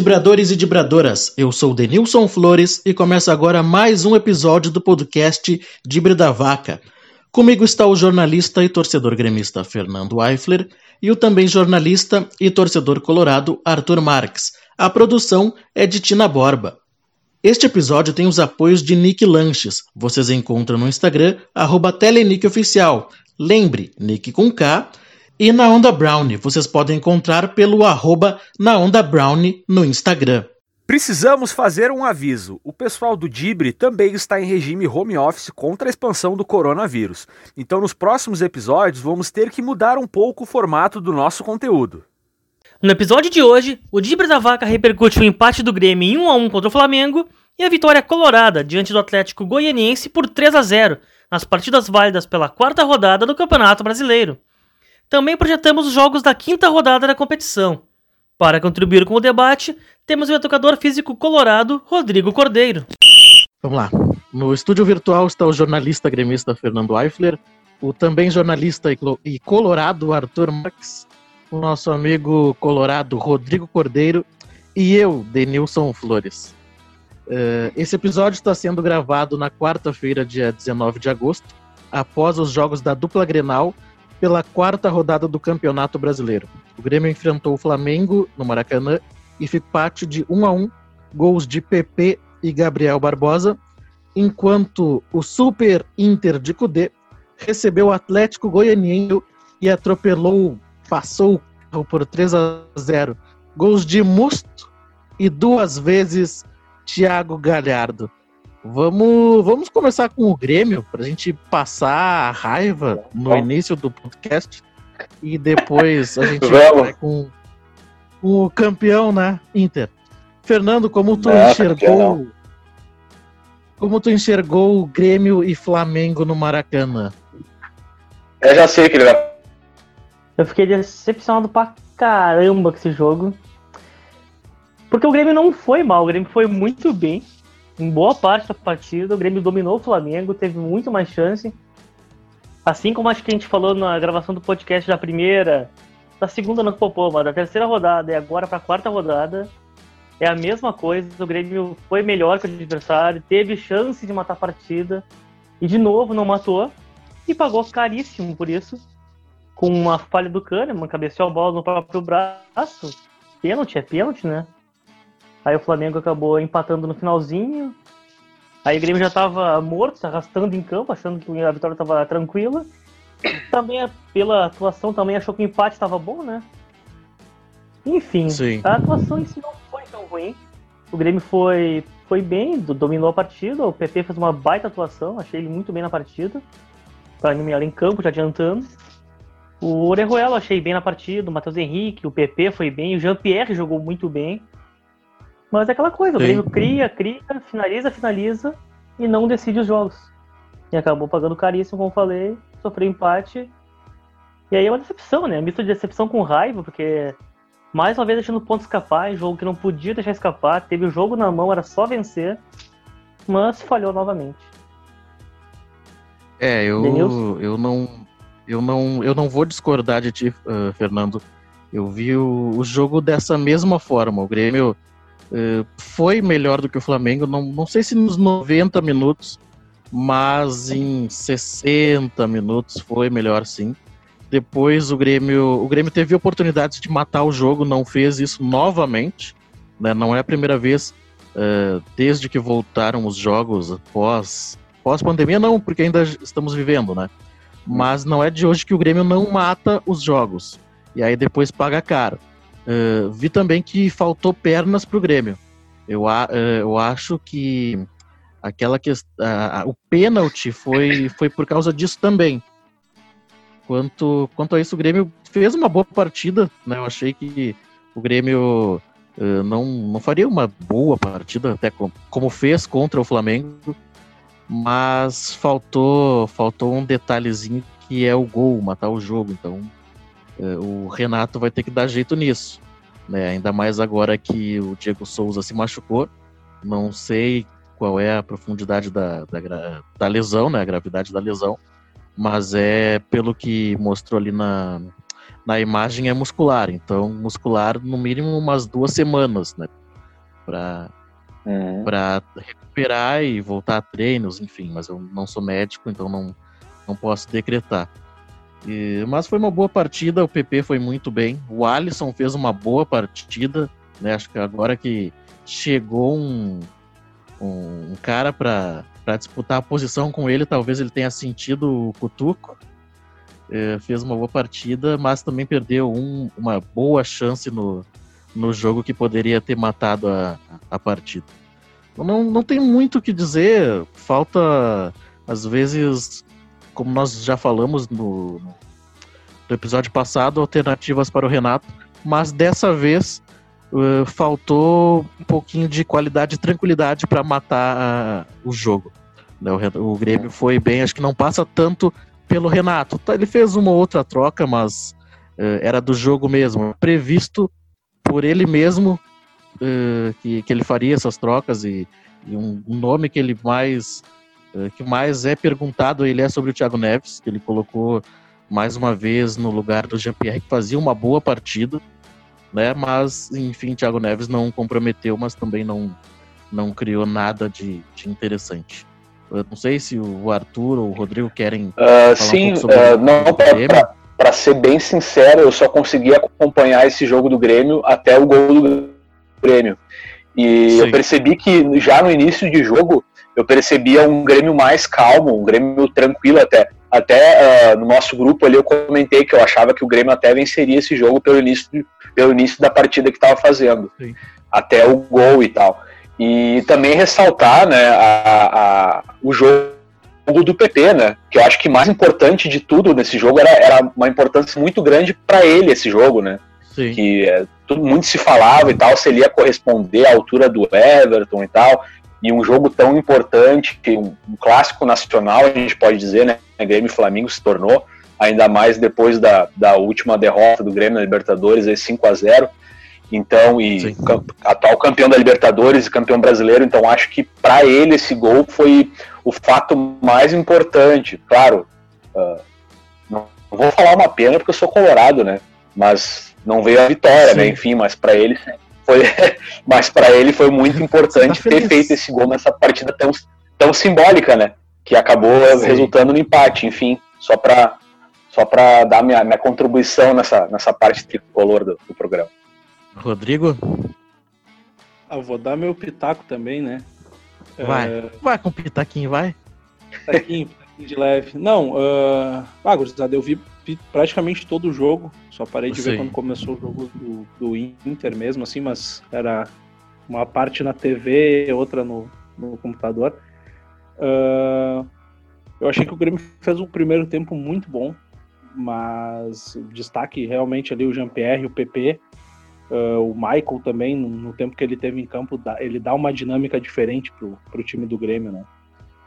Dibradores e Dibradoras, eu sou Denilson Flores e começa agora mais um episódio do podcast Dibre da Vaca. Comigo está o jornalista e torcedor gremista Fernando Eifler e o também jornalista e torcedor colorado Arthur Marques. A produção é de Tina Borba. Este episódio tem os apoios de Nick Lanches. Vocês encontram no Instagram, arroba TeleNickOficial. Lembre, Nick com K e na Onda Brownie, vocês podem encontrar pelo arroba na Onda Brownie no Instagram. Precisamos fazer um aviso. O pessoal do Dibre também está em regime home office contra a expansão do coronavírus. Então, nos próximos episódios, vamos ter que mudar um pouco o formato do nosso conteúdo. No episódio de hoje, o Dibre da Vaca repercute o empate do Grêmio em 1 a 1 contra o Flamengo e a vitória colorada diante do Atlético Goianiense por 3 a 0 nas partidas válidas pela quarta rodada do Campeonato Brasileiro. Também projetamos os jogos da quinta rodada da competição. Para contribuir com o debate, temos o educador físico colorado Rodrigo Cordeiro. Vamos lá. No estúdio virtual está o jornalista gremista Fernando Eifler, o também jornalista e colorado Arthur Marques, o nosso amigo colorado Rodrigo Cordeiro e eu, Denilson Flores. Uh, esse episódio está sendo gravado na quarta-feira, dia 19 de agosto, após os jogos da dupla Grenal pela quarta rodada do Campeonato Brasileiro. O Grêmio enfrentou o Flamengo no Maracanã e empate de 1 a 1, gols de PP e Gabriel Barbosa, enquanto o Super Inter de Cudê recebeu o Atlético Goianiense e atropelou, passou por 3 a 0. Gols de Musto e duas vezes Thiago Galhardo. Vamos, vamos começar com o Grêmio, para a gente passar a raiva no início do podcast e depois a gente vai com, com, o campeão, né? Inter. Fernando, como tu não, enxergou. Como tu enxergou o Grêmio e Flamengo no Maracanã? Eu já sei que ele vai. Eu fiquei decepcionado pra caramba com esse jogo. Porque o Grêmio não foi mal, o Grêmio foi muito bem em boa parte da partida, o Grêmio dominou o Flamengo, teve muito mais chance. Assim como acho que a gente falou na gravação do podcast da primeira, da segunda não popou, mas da terceira rodada e agora para a quarta rodada, é a mesma coisa. O Grêmio foi melhor que o adversário, teve chance de matar a partida e de novo não matou e pagou caríssimo por isso. Com uma falha do Kahneman, cabeceou a bola no próprio braço. Pênalti é pênalti, né? Aí o Flamengo acabou empatando no finalzinho. Aí o Grêmio já estava morto, arrastando em campo, achando que a vitória estava tranquila. Também pela atuação também achou que o empate estava bom, né? Enfim, Sim. a atuação em si não foi tão ruim. O Grêmio foi, foi bem, dominou a partida. O PP fez uma baita atuação, achei ele muito bem na partida. Para mim, em campo, já adiantando. O Orejuela achei bem na partida, o Matheus Henrique, o PP foi bem, o Jean-Pierre jogou muito bem. Mas é aquela coisa, Sim. o Grêmio cria, cria, finaliza, finaliza e não decide os jogos. E acabou pagando caríssimo, como falei, sofreu empate. E aí é uma decepção, né? Misto de decepção com raiva, porque mais uma vez deixando ponto escapar, em jogo que não podia deixar escapar, teve o jogo na mão, era só vencer, mas falhou novamente. É, eu, eu não eu não eu não vou discordar de ti, uh, Fernando. Eu vi o, o jogo dessa mesma forma. O Grêmio eh, foi melhor do que o Flamengo, não, não sei se nos 90 minutos, mas em 60 minutos foi melhor sim. Depois o Grêmio, o Grêmio teve oportunidades de matar o jogo, não fez isso novamente. Né? Não é a primeira vez uh, desde que voltaram os jogos pós, pós pandemia, não, porque ainda estamos vivendo, né? Mas não é de hoje que o Grêmio não mata os jogos. E aí depois paga caro. Uh, vi também que faltou pernas para o Grêmio. Eu, uh, eu acho que aquela que, uh, o pênalti foi, foi por causa disso também. Quanto, quanto a isso, o Grêmio fez uma boa partida. Né? Eu achei que o Grêmio uh, não, não faria uma boa partida, até como, como fez contra o Flamengo, mas faltou, faltou um detalhezinho que é o gol, matar o jogo. Então, o Renato vai ter que dar jeito nisso. Né? Ainda mais agora que o Diego Souza se machucou. Não sei qual é a profundidade da, da, da lesão, né? a gravidade da lesão, mas é pelo que mostrou ali na, na imagem é muscular. Então, muscular no mínimo umas duas semanas, né? para uhum. para recuperar e voltar a treinos, enfim, mas eu não sou médico, então não, não posso decretar. E, mas foi uma boa partida, o PP foi muito bem, o Alisson fez uma boa partida, né? Acho que agora que chegou um, um, cara para disputar a posição com ele, talvez ele tenha sentido o cutuco. É, fez uma boa partida, mas também perdeu um, uma boa chance no, no jogo que poderia ter matado a, a partida. Não, não tem muito o que dizer, falta, às vezes, como nós já falamos no, no episódio passado, alternativas para o Renato, mas dessa vez uh, faltou um pouquinho de qualidade e tranquilidade para matar uh, o jogo. Né, o, o Grêmio foi bem, acho que não passa tanto pelo Renato. Tá, ele fez uma outra troca, mas uh, era do jogo mesmo, previsto por ele mesmo uh, que, que ele faria essas trocas e, e um, um, nome que ele mais que mais é perguntado ele é sobre o Thiago Neves, que ele colocou mais uma vez no lugar do Jean-Pierre, que fazia uma boa partida, né? Mas, enfim, Thiago Neves não comprometeu, mas também não, não criou nada de, de interessante. Eu não sei se o Arthur ou o Rodrigo querem. Uh, sim, um uh, não, para ser bem sincero, eu só consegui acompanhar esse jogo do Grêmio até o gol do Grêmio. E Sim. eu percebi que já no início de jogo, eu percebia um Grêmio mais calmo, um Grêmio tranquilo até. Até uh, no nosso grupo ali eu comentei que eu achava que o Grêmio até venceria esse jogo pelo início, pelo início da partida que estava fazendo. Sim. Até o gol e tal. E também ressaltar né, a, a, o jogo do PP, né? Que eu acho que mais importante de tudo nesse jogo era, era uma importância muito grande para ele esse jogo, né? Sim. Que é, tudo muito se falava e tal, se ele ia corresponder à altura do Everton e tal e um jogo tão importante, um, um clássico nacional, a gente pode dizer, né? Grêmio e Flamengo se tornou, ainda mais depois da, da última derrota do Grêmio na Libertadores, aí 5 a 0 então, e atual campeão da Libertadores e campeão brasileiro, então acho que para ele esse gol foi o fato mais importante. Claro, uh, não vou falar uma pena porque eu sou colorado, né? Mas não veio a vitória? Sim. né? Enfim, mas para ele foi, mas para ele foi muito importante tá ter feito esse gol nessa partida tão, tão simbólica, né? Que acabou Sim. resultando no empate, enfim, só para só para dar minha, minha contribuição nessa, nessa parte tricolor do, do programa. Rodrigo? Ah, vou dar meu pitaco também, né? Vai, é... vai com pitaquinho, vai. Pitaquinho, pitaquinho de leve. Não, uh... ah, gurizada, eu vi praticamente todo o jogo. Só parei de ver quando começou o jogo do, do, Inter mesmo, assim, mas era uma parte na TV, outra no, no computador. Uh, eu achei que o Grêmio fez um primeiro tempo muito bom, mas destaque realmente ali o Jean-Pierre, o PP, uh, o Michael também, no, no, tempo que ele teve em campo, ele dá uma dinâmica diferente pro, pro time do Grêmio, né?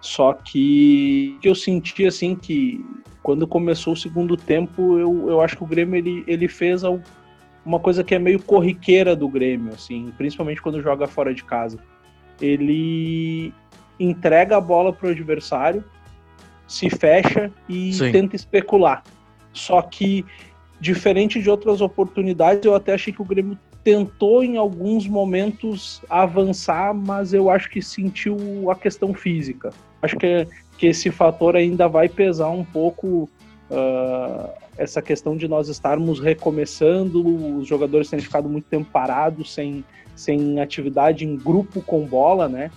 Só que eu senti assim que quando começou o segundo tempo, eu, eu acho que o Grêmio ele, ele fez uma coisa que é meio corriqueira do Grêmio, assim, principalmente quando joga fora de casa. Ele entrega a bola para o adversário, se fecha e Sim. tenta especular. Só que, diferente de outras oportunidades, eu até achei que o Grêmio tentou em alguns momentos avançar, mas eu acho que sentiu a questão física. Acho que, que esse fator ainda vai pesar um pouco uh, essa questão de nós estarmos recomeçando, os jogadores terem ficado muito tempo parados, sem, sem atividade em grupo com bola, né?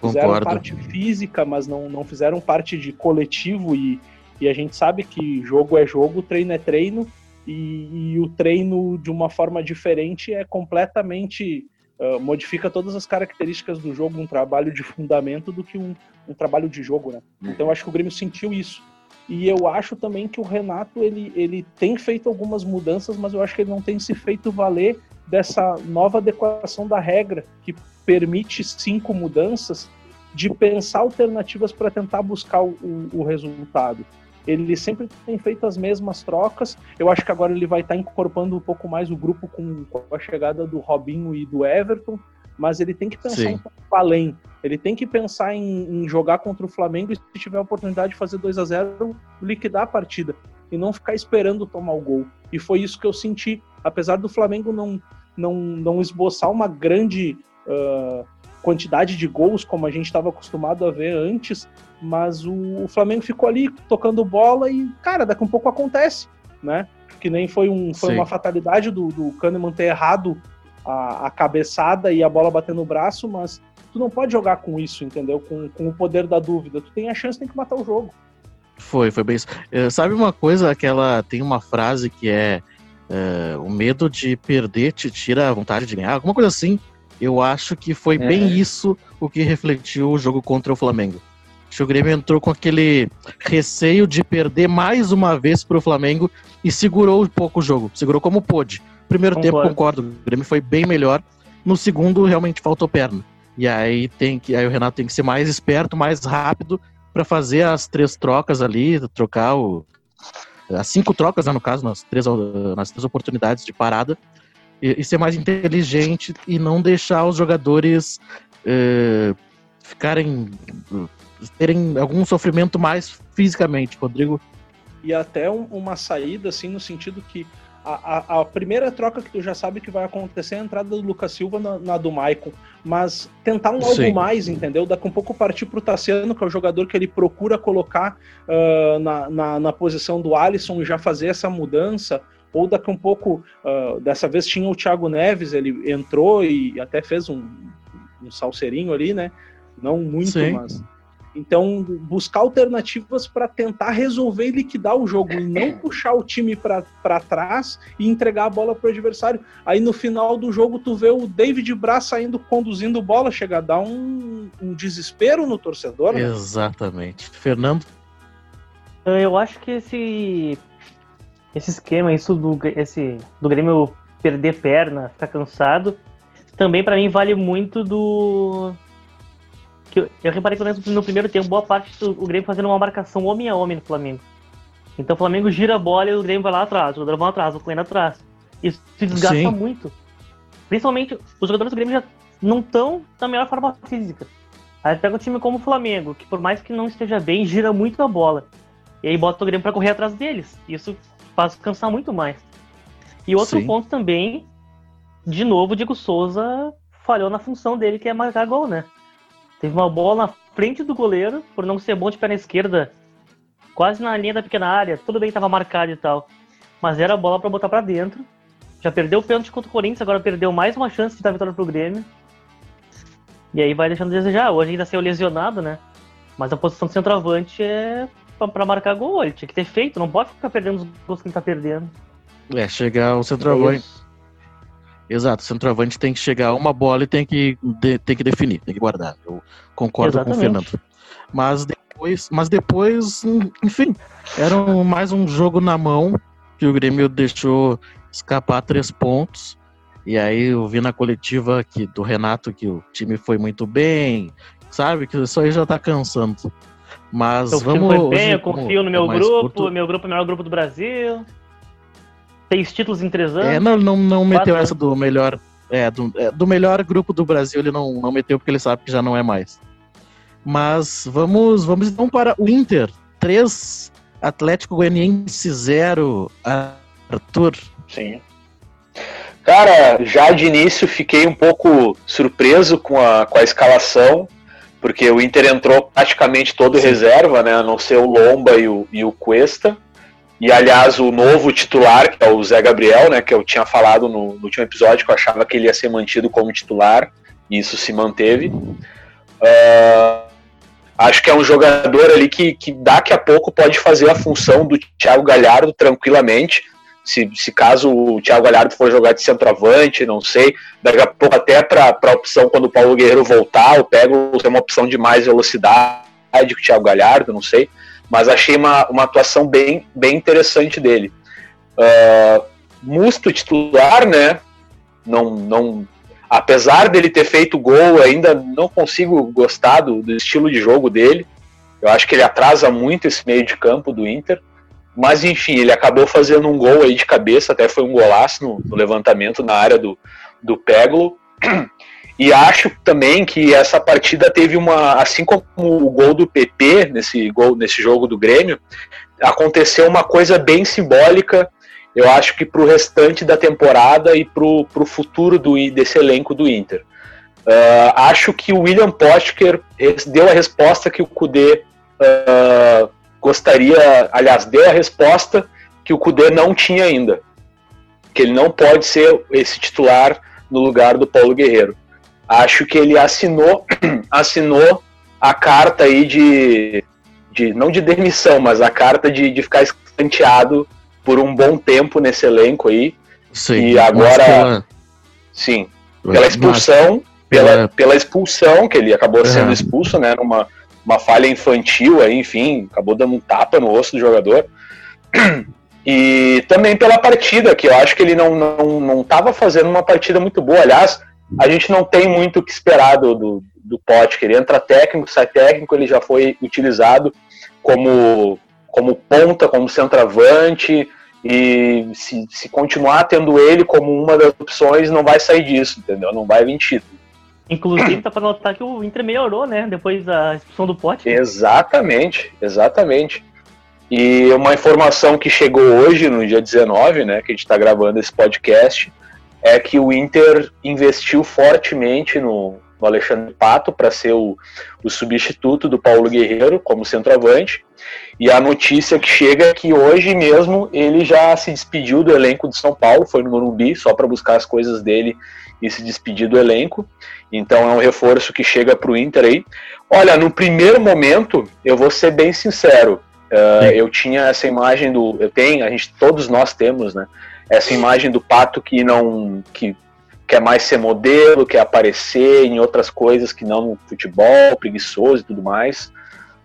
Fizeram Concordo. parte física, mas não, não fizeram parte de coletivo e, e a gente sabe que jogo é jogo, treino é treino, e, e o treino de uma forma diferente é completamente uh, modifica todas as características do jogo, um trabalho de fundamento do que um, um trabalho de jogo, né? Uhum. Então eu acho que o Grêmio sentiu isso. E eu acho também que o Renato ele, ele tem feito algumas mudanças, mas eu acho que ele não tem se feito valer dessa nova adequação da regra que permite cinco mudanças de pensar alternativas para tentar buscar o, o, resultado. Ele sempre tem feito as mesmas trocas. Eu acho que agora ele vai estar tá incorporando um pouco mais o grupo com, com a chegada do Robinho e do Everton, mas ele tem que pensar Sim. um pouco além. Ele tem que pensar em, em, jogar contra o Flamengo e, se tiver a oportunidade de fazer 2 a 0 liquidar a partida e não ficar esperando tomar o gol. E foi isso que eu senti. Apesar do Flamengo não, não, não esboçar uma grande uh, quantidade de gols como a gente estava acostumado a ver antes, mas o, o, Flamengo ficou ali tocando bola e, cara, daqui a um pouco acontece, né? Que nem foi, um, foi uma fatalidade do, do Kahneman ter errado a, a cabeçada e a bola bater no braço, mas tu não pode jogar com isso, entendeu? Com, com o poder da dúvida. Tu tem a chance, tem que matar o jogo. Foi, foi bem isso. Uh, sabe uma coisa, aquela tem uma frase que é uh, o medo de perder te tira a vontade de ganhar, alguma coisa assim. Eu acho que foi é. bem isso o que refletiu o jogo contra o Flamengo. Acho que o Grêmio entrou com aquele receio de perder mais uma vez para o Flamengo e segurou um pouco o jogo, segurou como pôde. Primeiro concordo. tempo, concordo, o Grêmio foi bem melhor. No segundo, realmente faltou perna. E aí tem que, aí o Renato tem que ser mais esperto, mais rápido para fazer as três trocas ali, trocar o as cinco trocas, né, no caso, nas três, nas três oportunidades de parada, e, e ser mais inteligente e não deixar os jogadores eh, ficarem terem algum sofrimento mais fisicamente, Rodrigo. E até um, uma saída assim no sentido que a, a, primeira troca que tu já sabe que vai acontecer é a entrada do Lucas Silva na, na do Maicon. Mas tentar um Sim. algo mais, entendeu? Daqui um pouco partir pro Tassiano, que é o jogador que ele procura colocar uh, na, na, na, posição do Alisson e já fazer essa mudança. Ou daqui um pouco, uh, dessa vez tinha o Thiago Neves, ele entrou e até fez um, um salseirinho ali, né? Não muito, Sim. mas então, buscar alternativas para tentar resolver e liquidar o jogo e não puxar o time para trás e entregar a bola para o adversário. Aí no final do jogo, tu vê o David Braz saindo conduzindo bola, chega a dar um, um desespero no torcedor. Né? Exatamente. Fernando? Eu acho que esse, esse esquema, isso do, esse, do Grêmio perder perna, ficar cansado, também para mim vale muito do que eu, eu reparei que no primeiro tempo, boa parte do o Grêmio fazendo uma marcação homem a homem no Flamengo. Então o Flamengo gira a bola e o Grêmio vai lá atrás, o jogador vai atrás, o Correndo atrás. Isso se desgasta Sim. muito. Principalmente, os jogadores do Grêmio já não estão na melhor forma física. Aí pega um time como o Flamengo, que por mais que não esteja bem, gira muito a bola. E aí bota o Grêmio para correr atrás deles. Isso faz cansar muito mais. E outro Sim. ponto também, de novo, o Diego Souza falhou na função dele, que é marcar gol, né? Teve uma bola na frente do goleiro, por não ser bom de perna esquerda, quase na linha da pequena área. Tudo bem, estava marcado e tal. Mas era a bola para botar para dentro. Já perdeu o pênalti contra o Corinthians, agora perdeu mais uma chance de dar vitória pro Grêmio. E aí vai deixando de desejar. Hoje ainda saiu lesionado, né? Mas a posição de centroavante é para marcar gol. Ele tinha que ter feito, não pode ficar perdendo os gols que ele tá perdendo. É, chegar o centroavante. É Exato, o centroavante tem que chegar a uma bola e tem que, de, tem que definir, tem que guardar. Eu concordo Exatamente. com o Fernando. Mas depois, mas depois, enfim, era um, mais um jogo na mão que o Grêmio deixou escapar três pontos. E aí eu vi na coletiva que, do Renato que o time foi muito bem, sabe? Que isso aí já tá cansando. Mas o vamos. Foi bem, eu confio no meu grupo, curto... meu grupo é o melhor grupo do Brasil. Seis títulos em três anos. É, não, não, não meteu essa do melhor. É do, é, do melhor grupo do Brasil, ele não, não meteu porque ele sabe que já não é mais. Mas vamos, vamos então para o Inter. 3, Atlético Goianiense 0, Arthur. Sim. Cara, já de início fiquei um pouco surpreso com a, com a escalação, porque o Inter entrou praticamente todo Sim. reserva, né? A não ser o Lomba e o, e o Cuesta. E aliás, o novo titular, que é o Zé Gabriel, né, que eu tinha falado no, no último episódio, que eu achava que ele ia ser mantido como titular, e isso se manteve. Uh, acho que é um jogador ali que, que daqui a pouco pode fazer a função do Thiago Galhardo tranquilamente. Se, se caso o Thiago Galhardo for jogar de centroavante, não sei, daqui a pouco até para a opção quando o Paulo Guerreiro voltar, eu pego uma opção de mais velocidade que o Thiago Galhardo, não sei mas achei uma, uma atuação bem, bem interessante dele. Uh, Musto titular, né? Não, não, apesar dele ter feito gol, ainda não consigo gostar do, do, estilo de jogo dele. Eu acho que ele atrasa muito esse meio de campo do Inter. Mas enfim, ele acabou fazendo um gol aí de cabeça, até foi um golaço no, no levantamento na área do, do Peglo. E acho também que essa partida teve uma, assim como o gol do PP nesse gol nesse jogo do Grêmio, aconteceu uma coisa bem simbólica. Eu acho que para o restante da temporada e para o futuro do, desse elenco do Inter. Uh, acho que o William Potker deu a resposta que o Kudê uh, gostaria, aliás, deu a resposta que o Kudê não tinha ainda, que ele não pode ser esse titular no lugar do Paulo Guerreiro. Acho que ele assinou, assinou a carta aí de, de não de demissão, mas a carta de, de ficar escanteado por um bom tempo nesse elenco aí. Sim, e agora, pela... sim, pela expulsão, pela, pela expulsão que ele acabou sendo expulso, né, numa uma falha infantil aí, enfim, acabou dando um tapa no osso do jogador. E também pela partida, que eu acho que ele não não não estava fazendo uma partida muito boa. Aliás, a gente não tem muito o que esperar do, do, do ele entra técnico, sai técnico, ele já foi utilizado como, como ponta, como centroavante, e se, se continuar tendo ele como uma das opções, não vai sair disso, entendeu? Não vai vir título. Inclusive, tá para notar que o Inter melhorou, né? Depois da expulsão do Pote. Exatamente, exatamente. E uma informação que chegou hoje, no dia 19, né, que a gente está gravando esse podcast, é que o Inter investiu fortemente no, no Alexandre Pato para ser o, o, substituto do Paulo Guerreiro como centroavante. E a notícia que chega é que hoje mesmo ele já se despediu do elenco de São Paulo, foi no Morumbi só para buscar as coisas dele e se despedir do elenco. Então é um reforço que chega para o Inter aí. Olha, no primeiro momento, eu vou ser bem sincero, Uh, eu tinha essa imagem do. Eu tenho, a gente, todos nós temos, né? Essa imagem do pato que não. que quer mais ser modelo, quer aparecer em outras coisas que não no futebol, preguiçoso e tudo mais.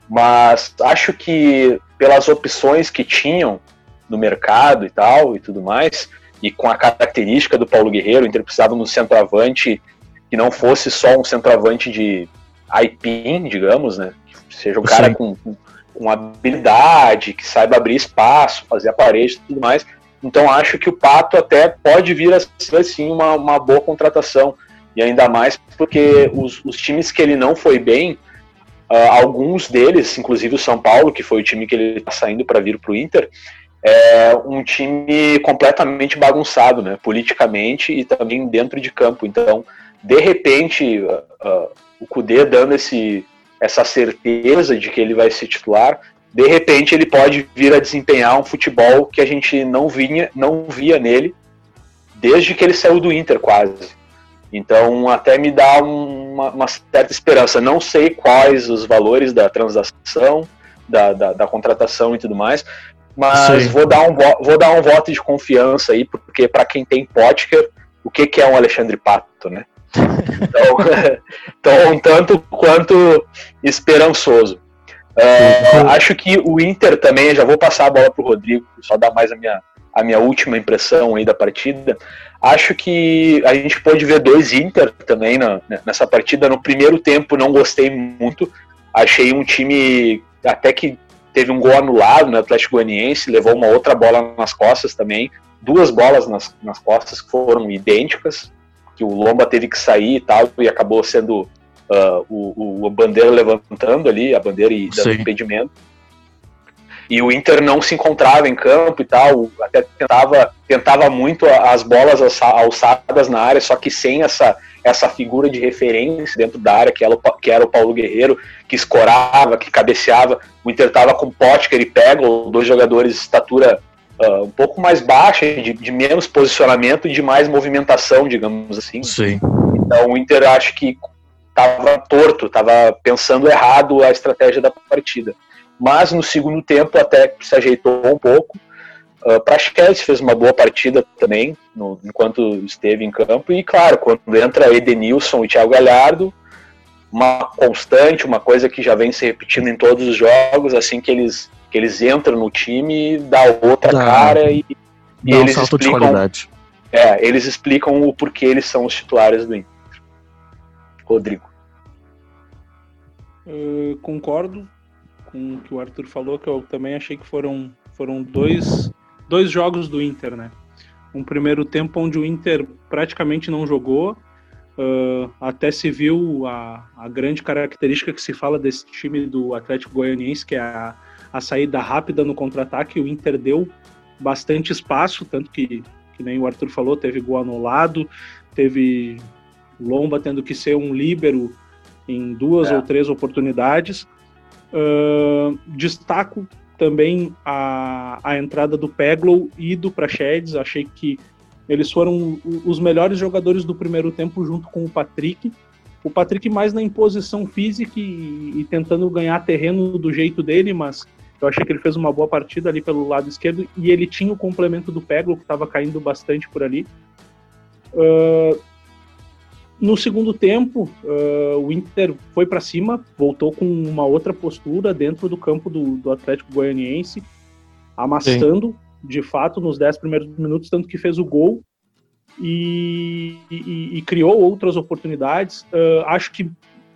Mas acho que pelas opções que tinham no mercado e tal e tudo mais, e com a característica do Paulo Guerreiro, Inter precisava de um centroavante que não fosse só um centroavante de aipim, digamos, né? Que seja um cara com, com habilidade, que saiba abrir espaço, fazer a parede e tudo mais. Então acho que o Pato até pode vir a ser assim uma, uma boa contratação. E ainda mais porque os, os times que ele não foi bem, uh, alguns deles, inclusive o São Paulo, que foi o time que ele está saindo para vir para o Inter, é um time completamente bagunçado, né? Politicamente e também dentro de campo. Então, de repente, uh, o Cudê dando esse, essa certeza de que ele vai ser titular, de repente ele pode vir a desempenhar um futebol que a gente não vinha, não via nele desde que ele saiu do Inter quase. Então até me dá uma, uma certa esperança. Não sei quais os valores da transação, da, da, da contratação e tudo mais, mas vou dar, um, vou dar um voto de confiança aí, porque para quem tem Potker, o que, que é um Alexandre Pato, né? Então, então, um tanto quanto esperançoso. Uh, acho que o Inter também, já vou passar a bola para o Rodrigo, só dar mais a minha, a minha última impressão aí da partida. Acho que a gente pode ver dois Inter também na, nessa partida. No primeiro tempo não gostei muito, achei um time até que teve um gol anulado no Atlético Goianiense, levou uma outra bola nas costas também, duas bolas nas, nas costas que foram idênticas que o Lomba teve que sair e tal, e acabou sendo uh, o, o, a bandeira levantando ali, a bandeira e dando Sim. impedimento. E o Inter não se encontrava em campo e tal, até tentava, tentava muito as bolas alçadas na área, só que sem essa, essa figura de referência dentro da área, que era, o, que era o Paulo Guerreiro, que escorava, que cabeceava. O Inter estava com o Potker e Pego, dois jogadores de estatura uh, um pouco mais baixa, de, de, menos posicionamento e de mais movimentação, digamos assim. Sim. Então o Inter acho que estava torto, estava pensando errado a estratégia da partida. Mas no segundo tempo até se ajeitou um pouco. Uh, Praxedes fez uma boa partida também, no, enquanto esteve em campo. E claro, quando entra Edenilson e Thiago Galhardo, uma constante, uma coisa que já vem se repetindo em todos os jogos, assim que eles que eles entram no time, dá outra dá, cara e, e eles um explicam. É, eles explicam o porquê eles são os titulares do Inter. Rodrigo. Uh, concordo com o que o Arthur falou, que eu também achei que foram, foram dois, dois jogos do Inter, né? Um primeiro tempo onde o Inter praticamente não jogou, Uh, até se viu a, a, grande característica que se fala desse time do Atlético Goianiense, que é a, a saída rápida no contra-ataque. O Inter deu bastante espaço, tanto que, que nem o Arthur falou, teve gol anulado, teve Lomba tendo que ser um líbero em duas é. ou três oportunidades. Uh, destaco também a, a entrada do Peglow e do Prachedes. Achei que eles foram os melhores jogadores do primeiro tempo junto com o Patrick. O Patrick mais na imposição física e, e tentando ganhar terreno do jeito dele, mas eu achei que ele fez uma boa partida ali pelo lado esquerdo e ele tinha o complemento do Peglo, que estava caindo bastante por ali. Uh, no segundo tempo, uh, o Inter foi para cima, voltou com uma outra postura dentro do campo do, do Atlético Goianiense, amassando Sim. de fato nos 10 primeiros minutos, tanto que fez o gol e, e, e criou outras oportunidades. Uh, acho que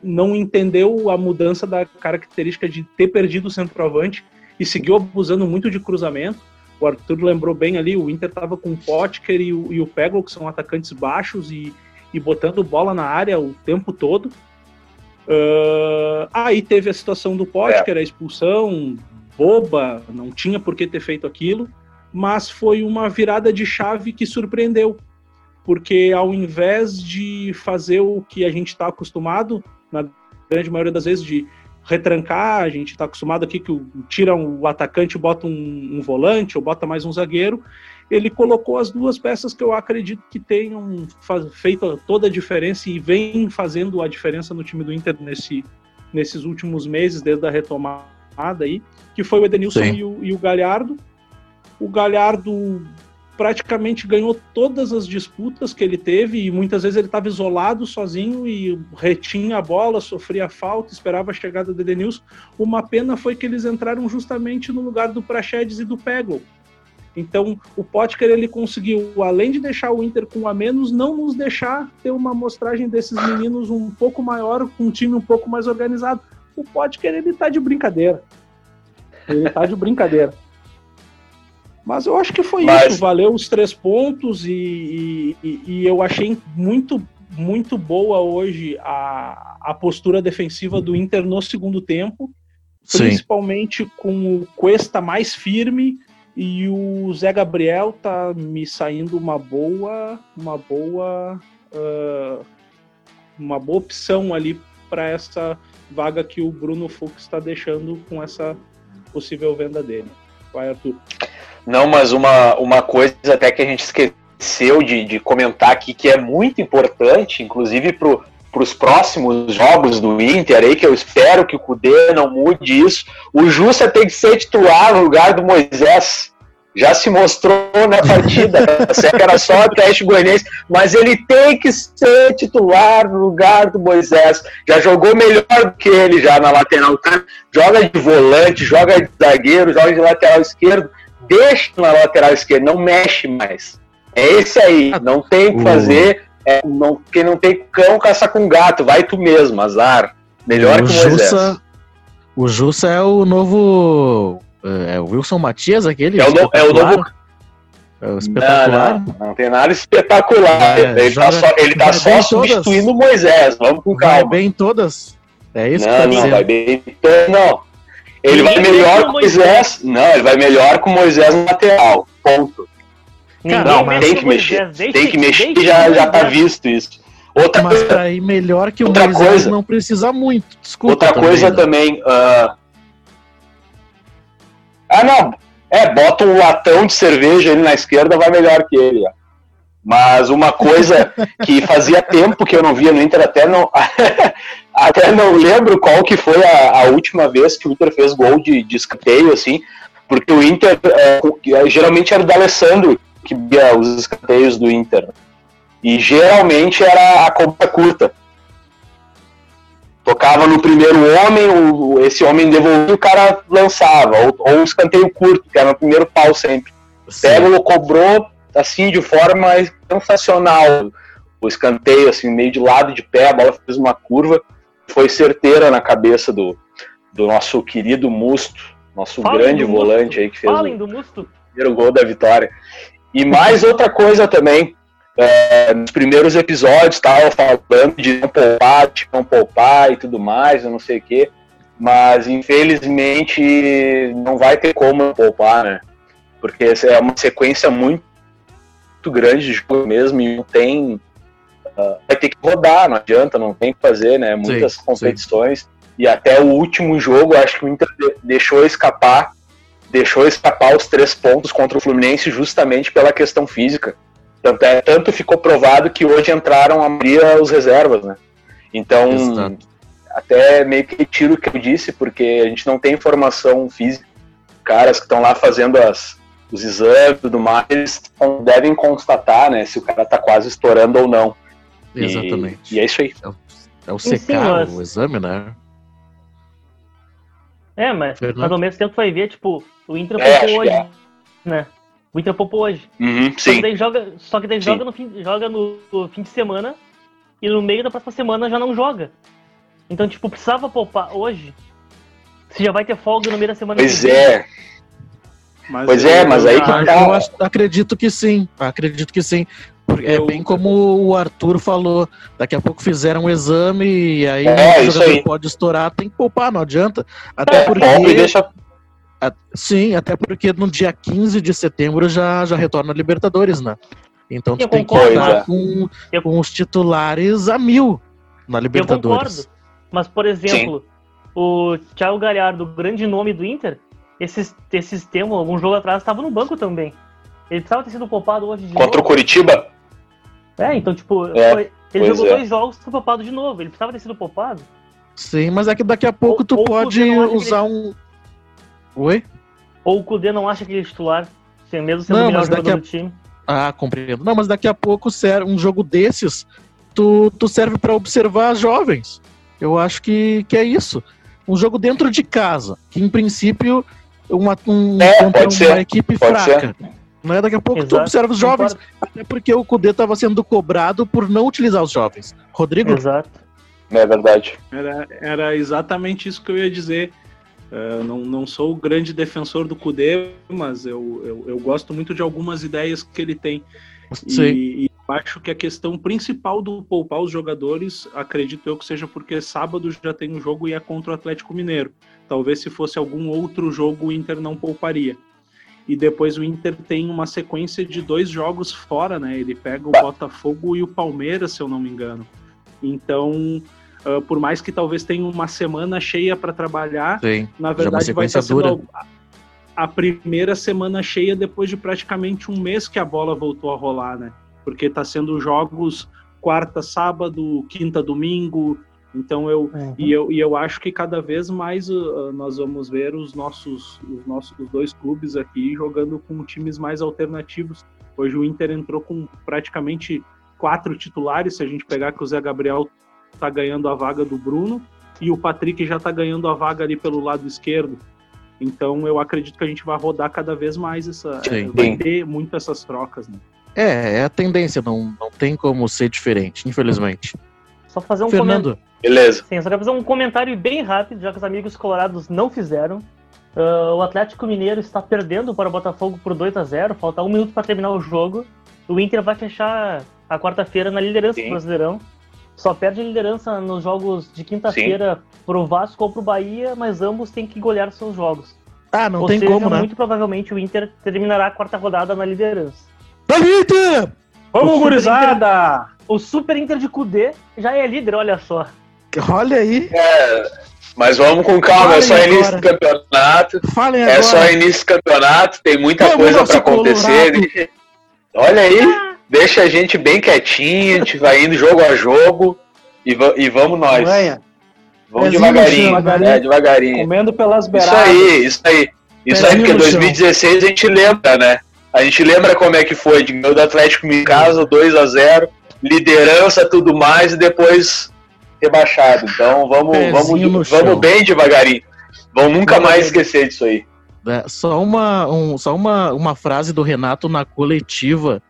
não entendeu a mudança da característica de ter perdido o centroavante e seguiu abusando muito de cruzamento. O Arthur lembrou bem ali, o Inter estava com o Potker e o, e o Peglo, que são atacantes baixos e, e botando bola na área o tempo todo. Uh, aí teve a situação do Potker, é. a expulsão boba, não tinha por que ter feito aquilo, mas foi uma virada de chave que surpreendeu, porque ao invés de fazer o que a gente está acostumado, na grande maioria das vezes, de retrancar, a gente está acostumado aqui que o, tira um, atacante, bota um, um, volante ou bota mais um zagueiro. Ele colocou as duas peças que eu acredito que tenham faz, feito toda a diferença e vem fazendo a diferença no time do Inter nesse, nesses últimos meses, desde a retomada aí, que foi o Edenilson e o, e o Galhardo. O Galhardo praticamente ganhou todas as disputas que ele teve e muitas vezes ele estava isolado, sozinho e retinha a bola, sofria falta, esperava a chegada do Edenilson. Uma pena foi que eles entraram justamente no lugar do Praxedes e do Peglo. Então, o Potker ele conseguiu, além de deixar o Inter com a menos, não nos deixar ter uma amostragem desses meninos um pouco maior, com um time um pouco mais organizado. O Potker ele tá de brincadeira. Ele tá de brincadeira. Mas eu acho que foi Mas... isso, valeu os três pontos e, e, e, eu achei muito, muito boa hoje a, a postura defensiva do Inter no segundo tempo, Sim. principalmente com o Cuesta mais firme e o Zé Gabriel tá me saindo uma boa, uma boa, uh, uma boa opção ali para essa vaga que o Bruno Fux está deixando com essa possível venda dele. Vai, Arthur. Não, mas uma, uma coisa até que a gente esqueceu de, de comentar aqui, que é muito importante, inclusive para os próximos jogos do Inter aí, que eu espero que o Cudê não mude isso. O Jussa tem que ser titular no lugar do Moisés. Já se mostrou na partida, que era só o teste goianense, mas ele tem que ser titular no lugar do Moisés. Já jogou melhor do que ele já na lateral. Joga de volante, joga de zagueiro, joga de lateral esquerdo deixa na lateral esquerda, não mexe mais. É esse aí, não tem o que fazer. É, não, quem não tem cão, caça com gato, vai tu mesmo, azar. Melhor o que o Jussa, O Jussa é o novo. É, é o Wilson Matias, aquele? É o, no, é o novo. É o espetacular. Não, não, não, tem nada espetacular. É, ele, tá só, ele tá só substituindo o Moisés. Vamos com calma. Vai bem todas. É isso não, que tá não, vai bem. Não, ele vai melhor com o Moisés. Não, ele vai melhor com Moisés no lateral. Ponto. não, mas tem que mexer. Deixe, tem que mexer e já, já tá visto isso. Outra mas coisa, aí melhor que o outra Moisés coisa, não precisa muito. Desculpa. Outra também, coisa né? também. Uh... Ah, não. É, bota um latão de cerveja ali na esquerda, vai melhor que ele. Ó. Mas uma coisa que fazia tempo que eu não via no Inter, até não, até não lembro qual que foi a, a, última vez que o Inter fez gol de, de escanteio, assim, porque o Inter é, é geralmente era o D'Alessandro que via os escanteios do Inter. E geralmente era a cobra curta. Tocava no primeiro homem, o, esse homem devolvia o cara lançava, ou, ou o escanteio curto, que era no primeiro pau sempre. Pega, cobrou, assim, de forma sensacional. O escanteio, assim, meio de lado de pé, a bola fez uma curva, foi certeira na cabeça do, do nosso querido Musto, nosso Falem grande volante aí que fez Falem o primeiro gol da vitória. E mais outra coisa também, é, nos primeiros episódios estava falando de não poupar, de não poupar e tudo mais, eu não sei o quê, mas infelizmente não vai ter como poupar, né? Porque é uma sequência muito muito grande de jogo mesmo e não tem uh, vai ter que rodar, não adianta, não tem que fazer, né? Muitas sim, competições. Sim. E até o último jogo, acho que o Inter deixou escapar, deixou escapar os três pontos contra o Fluminense justamente pela questão física. Tanto, é, tanto ficou provado que hoje entraram a maioria os reservas, né? Então, Exato. até meio que tiro o que eu disse, porque a gente não tem informação física. Caras que estão lá fazendo as, os exames e tudo mais, eles devem constatar, né, se o cara tá quase estourando ou não. Exatamente. E, e é isso aí. É o, é o secar, o exame, né? É, mas, mas ao mesmo tempo vai ver, tipo, o Inter é, poupou hoje, é. né? O Inter poupou hoje. Uhum, só, que daí joga, só que daí joga, no fim, joga no, no, fim de semana e no meio da próxima semana já não joga. Então, tipo, precisava poupar hoje. Você já vai ter folga no meio da semana. Pois é. Mas pois é, mas aí que tá. Eu acredito que sim. Acredito que sim. É bem como o Arthur falou. Daqui a pouco fizeram um exame e aí é, o jogador pode estourar, tem que poupar, não adianta. Até é, porque. Deixa... Sim, até porque no dia 15 de setembro já, já retorna a Libertadores, né? Então tu tem que contar com, eu... com os titulares a mil na Libertadores. Eu concordo. Mas, por exemplo, Sim. o Thiago Galhardo, grande nome do Inter, esses, esses tempos, algum jogo atrás, estava no banco também. Ele precisava ter sido poupado hoje de Contra novo. o Curitiba? É, então, tipo, é, foi, ele jogou é. dois jogos e foi poupado de novo. Ele precisava ter sido poupado. Sim, mas é que daqui a pouco ou, tu ou pode usar ele... um. Oi? Ou o Kudê não acha que ele é titular, mesmo sendo não, o melhor jogador a... do time. Ah, compreendo. Não, mas daqui a pouco um jogo desses, tu, tu serve para observar jovens. Eu acho que, que é isso. Um jogo dentro de casa, que em princípio uma, um, é, contra uma ser. equipe pode fraca. Ser. Né? Daqui a pouco Exato. tu observa os jovens, até porque o Cudê estava sendo cobrado por não utilizar os jovens. Rodrigo? Exato. É verdade. Era, era exatamente isso que eu ia dizer. Uh, não, não sou o grande defensor do Cudê, mas eu, eu, eu, gosto muito de algumas ideias que ele tem. Sim. E, e acho que a questão principal do poupar os jogadores, acredito eu que seja porque sábado já tem um jogo e é contra o Atlético Mineiro. Talvez se fosse algum outro jogo o Inter não pouparia e depois o Inter tem uma sequência de dois jogos fora, né? Ele pega o Botafogo e o Palmeiras, se eu não me engano. Então, uh, por mais que talvez tenha uma semana cheia para trabalhar, Sim, na é verdade vai estar sendo a, a primeira semana cheia depois de praticamente um mês que a bola voltou a rolar, né? Porque está sendo jogos quarta, sábado, quinta, domingo, então eu, uhum. e eu e eu acho que cada vez mais uh, nós vamos ver os nossos os nossos os dois clubes aqui jogando com times mais alternativos. Hoje o Inter entrou com praticamente quatro titulares, se a gente pegar que o Zé Gabriel está ganhando a vaga do Bruno e o Patrick já está ganhando a vaga ali pelo lado esquerdo. Então eu acredito que a gente vai rodar cada vez mais essa, Sim. vai ter muito essas trocas, né? É, é a tendência, não, não tem como ser diferente, infelizmente. Só fazer um Fernando, Beleza. Sim, eu só quero fazer um comentário bem rápido, já que os amigos colorados não fizeram. Uh, o Atlético Mineiro está perdendo para o Botafogo por 2 a 0 falta um minuto para terminar o jogo. O Inter vai fechar a quarta-feira na liderança Sim. do Brasileirão. Só perde a liderança nos jogos de quinta-feira para o Vasco ou para o Bahia, mas ambos têm que golear seus jogos. Ah, não ou tem seja, como, né? muito provavelmente o Inter terminará a quarta rodada na liderança. Vai, Inter! Vamos, gurizada! O Super Inter de Cudê já é líder, olha só. Olha aí. É, mas vamos com calma, Falem é só início do campeonato. Falem é só início do campeonato, tem muita vamos coisa para acontecer. Olha aí, deixa a gente bem quietinho, a gente vai indo jogo a jogo e, e vamos nós. Ganha. Vamos devagarinho, devagarinho, é, devagarinho. Comendo pelas beiradas. Isso aí, isso aí. Isso aí, porque 2016 a gente lembra, né? A gente lembra como é que foi, de ganhou do Atlético em casa, 2 a 0 liderança, tudo mais, e depois rebaixado. Então vamos, vamos, vamos bem devagarinho. Vão nunca mais esquecer disso aí. É, só uma, um, só uma, uma frase do Renato na coletiva,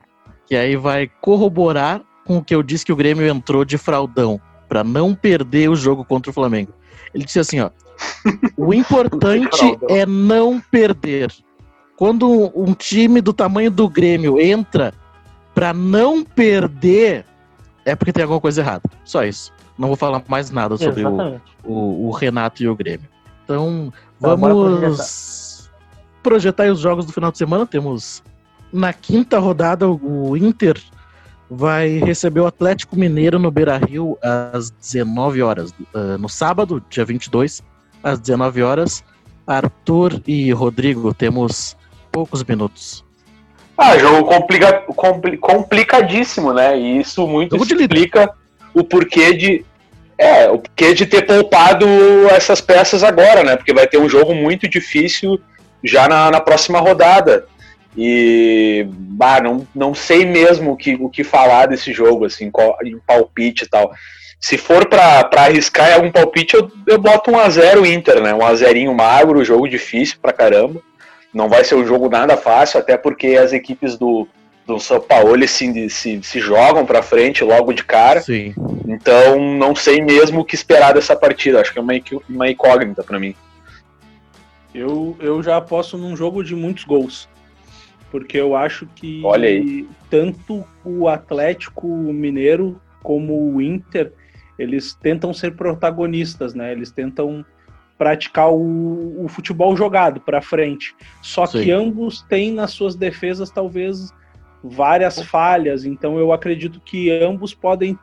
que aí vai corroborar com o que eu disse que o Grêmio entrou de fraudão, para não perder o jogo contra o Flamengo. Ele disse assim, ó, o importante é não perder. Quando um time do tamanho do Grêmio entra para não perder, é porque tem alguma coisa errada. Só isso. Não vou falar mais nada sobre o, o, o, Renato e o Grêmio. Então, então vamos projetar. projetar os jogos do final de semana. Temos na quinta rodada o Inter vai receber o Atlético Mineiro no Beira Rio às 19 horas. Uh, no sábado, dia 22, às 19 horas. Arthur e Rodrigo, temos poucos minutos. Ah, jogo complica, compli, complicadíssimo, né? E isso muito explica o porquê de. É, o porquê de ter poupado essas peças agora, né? Porque vai ter um jogo muito difícil já na, na próxima rodada. E bah, não, não sei mesmo o que, o que falar desse jogo, assim, em palpite e tal. Se for para arriscar algum palpite, eu, eu boto um a 0 Inter, né? Um a 0 magro, jogo difícil pra caramba. Não vai ser um jogo nada fácil, até porque as equipes do, do São Paulo se, se, se jogam para frente logo de cara. Sim. Então não sei mesmo o que esperar dessa partida. Acho que é uma, uma incógnita para mim. Eu, eu já aposto num jogo de muitos gols porque eu acho que Olha aí. tanto o Atlético Mineiro como o Inter, eles tentam ser protagonistas, né? Eles tentam praticar o, o futebol jogado para frente. Só Sim. que ambos têm nas suas defesas talvez várias falhas, então eu acredito que ambos podem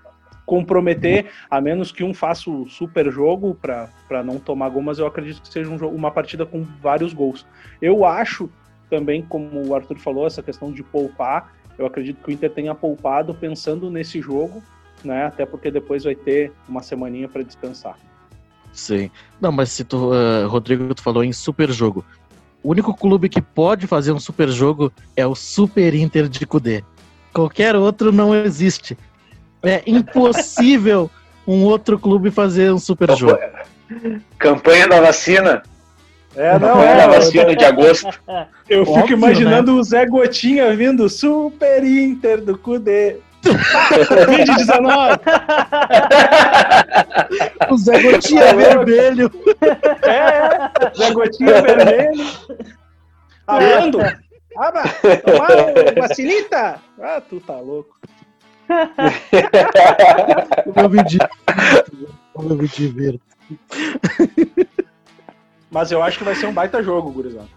comprometer, a menos que um faça o super jogo para não tomar gol, mas eu acredito que seja um jogo, uma partida com vários gols. Eu acho também, como o Arthur falou, essa questão de poupar. Eu acredito que o Inter tenha poupado pensando nesse jogo, né? Até porque depois vai ter uma semaninha para descansar. Sim. Não, mas se tu, uh, Rodrigo, tu falou em super jogo. O único clube que pode fazer um super jogo é o Super Inter de Cudê. Qualquer outro não existe. É impossível um outro clube fazer um super jogo. Campanha da vacina. É, não, é. a vacina de agosto. Eu Óbvio, fico imaginando né? o Zé Gotinha vindo, Super Inter do Cudê. Covid-19. o Zé Gotinha é vermelho. É, Zé Gotinha vermelho. Tá vendo? Ah, tomar vacinita? Ah, tu tá louco. eu me divirto. Eu me divirto. Mas eu acho que vai ser um baita jogo, gurizão.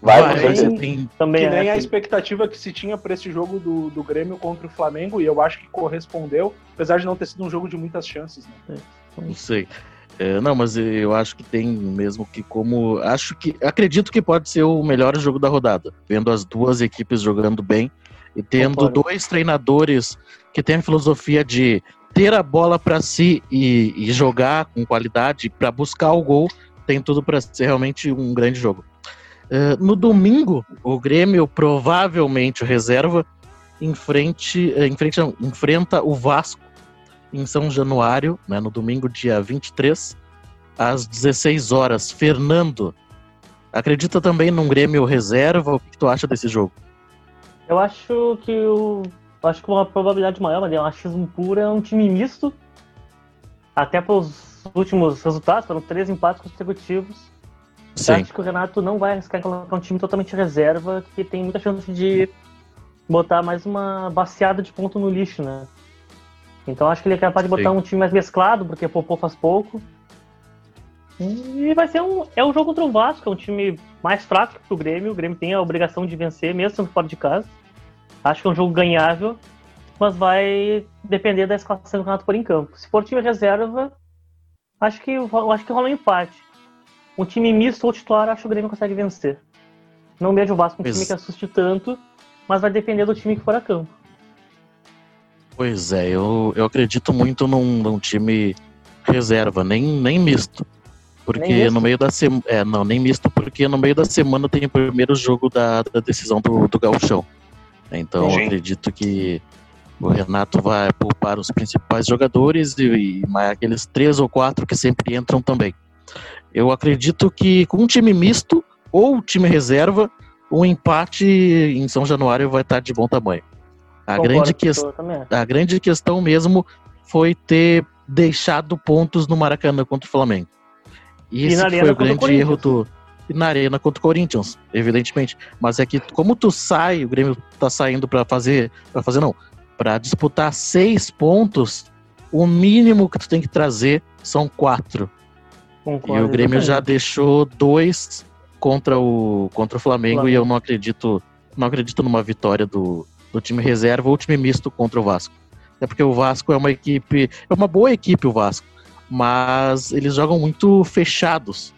Vai, vai tem, também que nem é, a expectativa que se tinha para esse jogo do, do Grêmio contra o Flamengo, e eu acho que correspondeu, apesar de não ter sido um jogo de muitas chances. Né? É, não sei. É, não, mas eu acho que tem mesmo que como. Acho que. Acredito que pode ser o melhor jogo da rodada. Vendo as duas equipes jogando bem e tendo Concordo. dois treinadores que têm a filosofia de ter a bola para si e, e, jogar com qualidade para buscar o gol tem tudo para ser realmente um grande jogo. Uh, no domingo, o Grêmio, provavelmente o reserva, em frente, uh, em frente não, enfrenta o Vasco em São Januário, né, no domingo, dia 23, às 16 horas. Fernando, acredita também num Grêmio reserva? O que tu acha desse jogo? Eu acho que o. Acho que uma probabilidade maior, mas é um achismo puro, é um time misto. Até pelos últimos resultados, foram três empates consecutivos. Sim. acho que o Renato não vai arriscar em colocar um time totalmente reserva, que tem muita chance de botar mais uma baseada de ponto no lixo, né? Então acho que ele é capaz de botar Sim. um time mais mesclado, porque Popô faz pouco. E vai ser um. É um jogo contra o Vasco, é um time mais fraco que o Grêmio. O Grêmio tem a obrigação de vencer, mesmo sendo fora de casa. Acho que é um jogo ganhável, mas vai depender da escalação do Renato por em campo. Se for time reserva, Acho que, acho que rola um empate. Um time misto ou titular, acho que o Grêmio consegue vencer. Não vejo o Vasco um time que assuste tanto, mas vai depender do time que for a campo. Pois é, eu, eu acredito muito num, num time reserva, nem, nem misto. Porque nem no meio da semana. É, não, nem misto, porque no meio da semana tem o primeiro jogo da, da decisão do, do Gauchão. Então Sim. acredito que o Renato vai poupar os principais jogadores e, e aqueles três ou quatro que sempre entram também. Eu acredito que com um time misto ou time reserva, o um empate em São Januário vai estar de bom tamanho. A grande, que... a grande questão mesmo foi ter deixado pontos no Maracanã contra o Flamengo. E, esse foi o grande erro do. E na arena contra o Corinthians, evidentemente. Mas é que como tu sai, o Grêmio tá saindo para fazer. para fazer não para disputar seis pontos, o mínimo que tu tem que trazer são quatro. Concordo, e o Grêmio já deixou dois contra o, contra o Flamengo, Flamengo, e eu não acredito, não acredito numa vitória do, do time reserva ou time misto contra o Vasco. Até porque o Vasco é uma equipe, é uma boa equipe o Vasco, mas eles jogam muito fechados.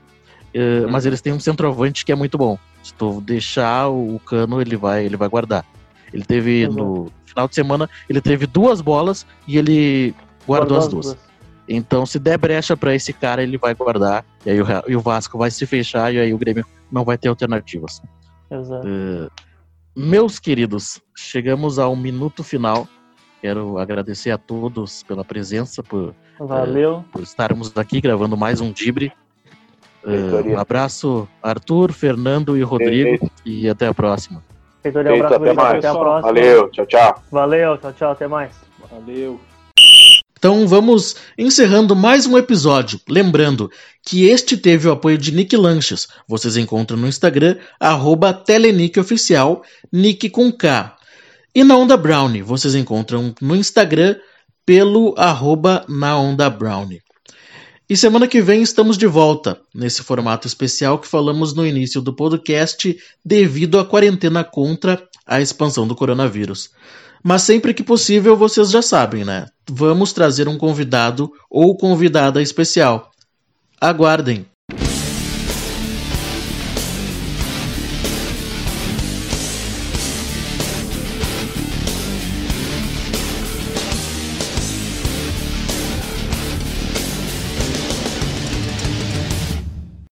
Uh, mas eles têm um centroavante que é muito bom. Se tu deixar o cano, ele vai, ele vai guardar. Ele teve no final de semana, ele teve duas bolas e ele guardou, guardou as duas. duas. Então, se der brecha para esse cara, ele vai guardar. E aí o, e o, Vasco vai se fechar e aí o Grêmio não vai ter alternativas. Exato. Uh, meus queridos, chegamos ao minuto final. Quero agradecer a todos pela presença, por, Valeu. Uh, por estarmos aqui gravando mais um Dibre. Uh, um abraço, Arthur, Fernando e Rodrigo, e até a próxima. Feitoria, um abraço, até, mais. até a próxima. Valeu, tchau, tchau. Valeu, tchau, tchau, até mais. Valeu. Então vamos encerrando mais um episódio. Lembrando que este teve o apoio de Nick Lanches. Vocês encontram no Instagram, arroba TeleNickOficial, Nick com K. E na Onda Brownie, vocês encontram no Instagram pelo arroba na Onda Brownie. E semana que vem estamos de volta, nesse formato especial que falamos no início do podcast, devido à quarentena contra a expansão do coronavírus. Mas sempre que possível, vocês já sabem, né? Vamos trazer um convidado ou convidada especial. Aguardem!